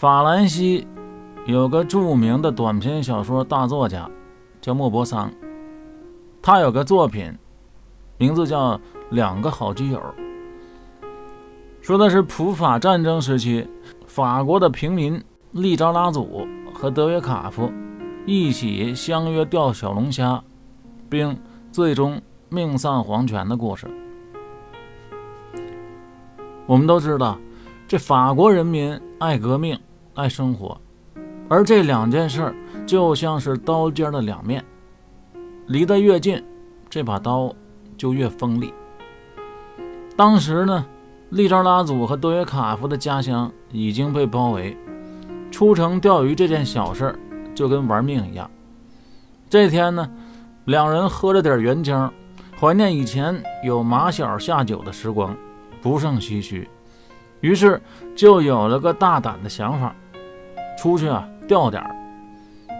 法兰西有个著名的短篇小说大作家，叫莫泊桑。他有个作品，名字叫《两个好基友》，说的是普法战争时期，法国的平民利扎拉祖和德约卡夫一起相约钓小龙虾，并最终命丧黄泉的故事。我们都知道，这法国人民爱革命。爱生活，而这两件事就像是刀尖的两面，离得越近，这把刀就越锋利。当时呢，利扎拉祖和多约卡夫的家乡已经被包围，出城钓鱼这件小事就跟玩命一样。这天呢，两人喝了点原浆，怀念以前有马小下酒的时光，不胜唏嘘，于是就有了个大胆的想法。出去啊，钓点儿，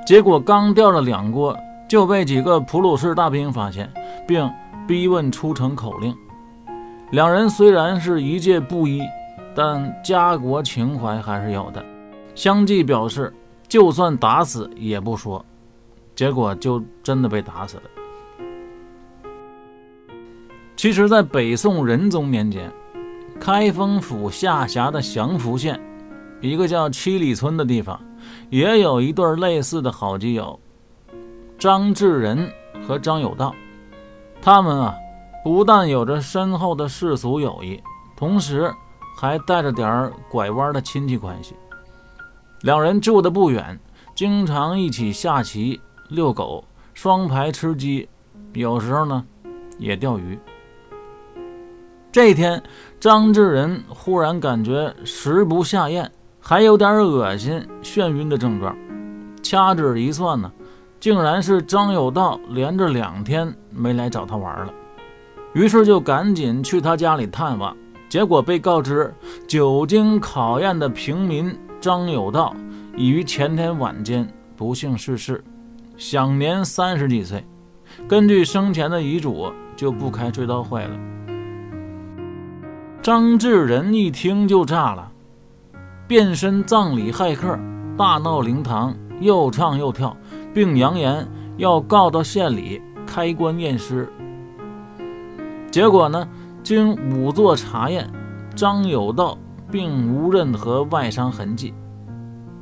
结果刚钓了两锅，就被几个普鲁士大兵发现，并逼问出城口令。两人虽然是一介布衣，但家国情怀还是有的，相继表示就算打死也不说。结果就真的被打死了。其实，在北宋仁宗年间，开封府下辖的祥符县。一个叫七里村的地方，也有一对类似的好基友，张志仁和张有道。他们啊，不但有着深厚的世俗友谊，同时还带着点儿拐弯的亲戚关系。两人住的不远，经常一起下棋、遛狗、双排吃鸡，有时候呢，也钓鱼。这天，张志仁忽然感觉食不下咽。还有点恶心、眩晕的症状，掐指一算呢，竟然是张有道连着两天没来找他玩了。于是就赶紧去他家里探望，结果被告知，久经考验的平民张有道已于前天晚间不幸逝世，享年三十几岁。根据生前的遗嘱，就不开追悼会了。张志仁一听就炸了。变身葬礼骇客，大闹灵堂，又唱又跳，并扬言要告到县里开棺验尸。结果呢，经仵作查验，张有道并无任何外伤痕迹。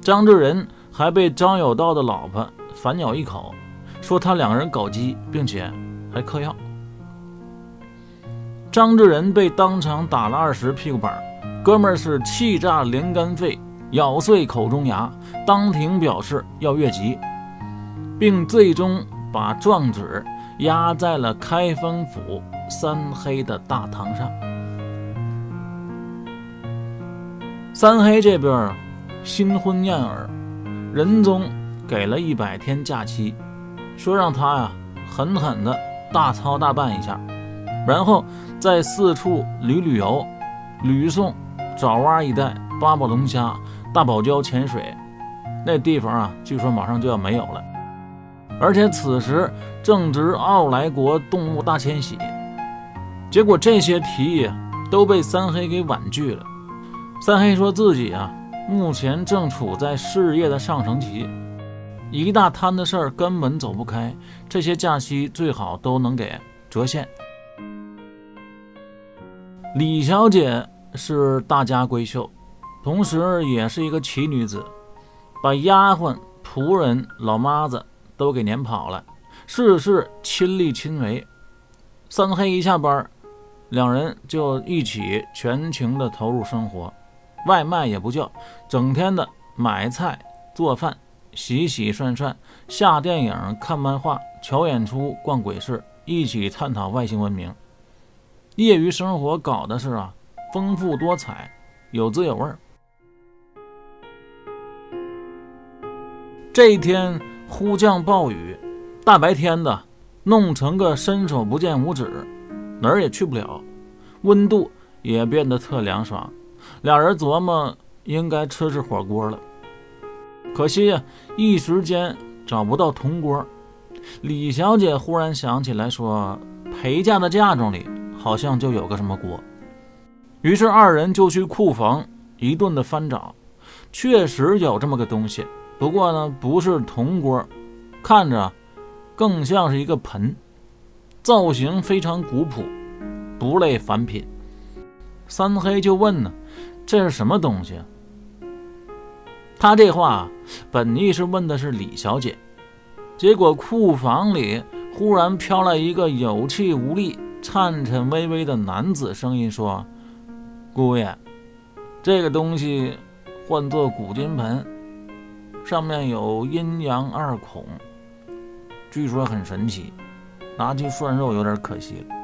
张志仁还被张有道的老婆反咬一口，说他两个人搞基，并且还嗑药。张志仁被当场打了二十屁股板。哥们儿是气炸连肝肺，咬碎口中牙，当庭表示要越级，并最终把状纸压在了开封府三黑的大堂上。三黑这边新婚燕尔，仁宗给了一百天假期，说让他呀狠狠的大操大办一下，然后再四处旅旅游，吕宋。爪哇一带，八宝龙虾、大堡礁潜水，那地方啊，据说马上就要没有了。而且此时正值奥莱国动物大迁徙，结果这些提议都被三黑给婉拒了。三黑说自己啊，目前正处在事业的上升期，一大摊的事儿根本走不开，这些假期最好都能给折现。李小姐。是大家闺秀，同时也是一个奇女子，把丫鬟、仆人、老妈子都给撵跑了，事事亲力亲为。三黑一下班，两人就一起全情的投入生活，外卖也不叫，整天的买菜、做饭、洗洗涮涮，下电影、看漫画、瞧演出、逛鬼市，一起探讨外星文明。业余生活搞的是啊。丰富多彩，有滋有味儿。这一天忽降暴雨，大白天的，弄成个伸手不见五指，哪儿也去不了。温度也变得特凉爽，俩人琢磨应该吃吃火锅了。可惜呀，一时间找不到铜锅。李小姐忽然想起来说，陪嫁的嫁妆里好像就有个什么锅。于是二人就去库房一顿的翻找，确实有这么个东西，不过呢，不是铜锅，看着更像是一个盆，造型非常古朴，不类凡品。三黑就问呢：“这是什么东西？”他这话本意是问的是李小姐，结果库房里忽然飘来一个有气无力、颤颤巍巍的男子声音说：“姑爷，这个东西唤作古金盆，上面有阴阳二孔，据说很神奇，拿去涮肉有点可惜了。”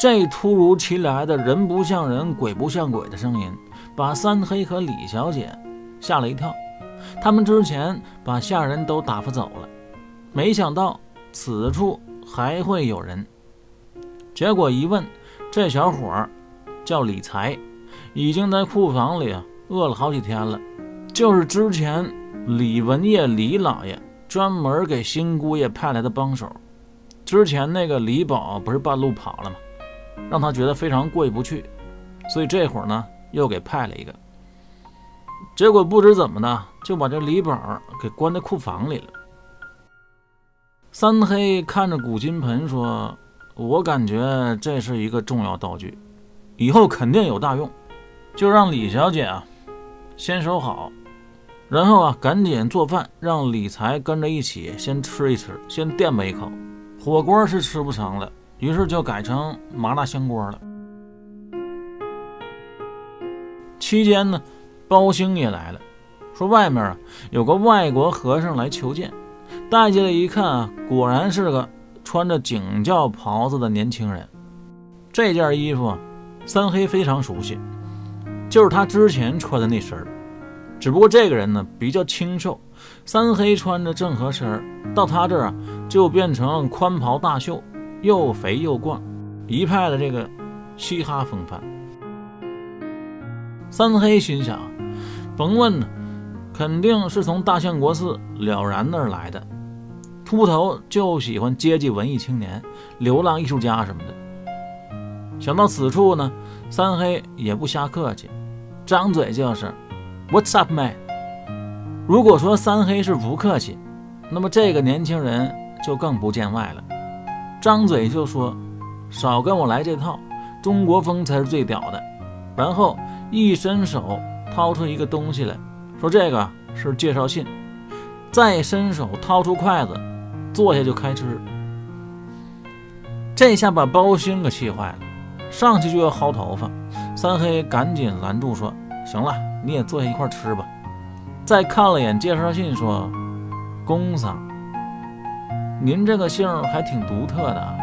这突如其来的人不像人、鬼不像鬼的声音。把三黑和李小姐吓了一跳，他们之前把下人都打发走了，没想到此处还会有人。结果一问，这小伙儿叫李才，已经在库房里饿了好几天了，就是之前李文业李老爷专门给新姑爷派来的帮手。之前那个李宝不是半路跑了吗？让他觉得非常过意不去，所以这会儿呢。又给派了一个，结果不知怎么的，就把这李宝给关在库房里了。三黑看着古金盆说：“我感觉这是一个重要道具，以后肯定有大用，就让李小姐啊先收好，然后啊赶紧做饭，让李才跟着一起先吃一吃，先垫吧一口。火锅是吃不成了，于是就改成麻辣香锅了。”期间呢，包兴也来了，说外面啊有个外国和尚来求见，带进来一看啊，果然是个穿着警教袍子的年轻人。这件衣服啊，三黑非常熟悉，就是他之前穿的那身儿，只不过这个人呢比较清瘦，三黑穿着正合身到他这儿啊就变成宽袍大袖，又肥又壮，一派的这个嘻哈风范。三黑心想，甭问，肯定是从大相国寺了然那儿来的。秃头就喜欢接济文艺青年、流浪艺术家什么的。想到此处呢，三黑也不瞎客气，张嘴就是 “What's up, man？” 如果说三黑是不客气，那么这个年轻人就更不见外了，张嘴就说：“少跟我来这套，中国风才是最屌的。”然后。一伸手掏出一个东西来说：“这个是介绍信。”再伸手掏出筷子，坐下就开吃。这下把包兴给气坏了，上去就要薅头发。三黑赶紧拦住说：“行了，你也坐下一块吃吧。”再看了眼介绍信，说：“公子，您这个姓还挺独特的。”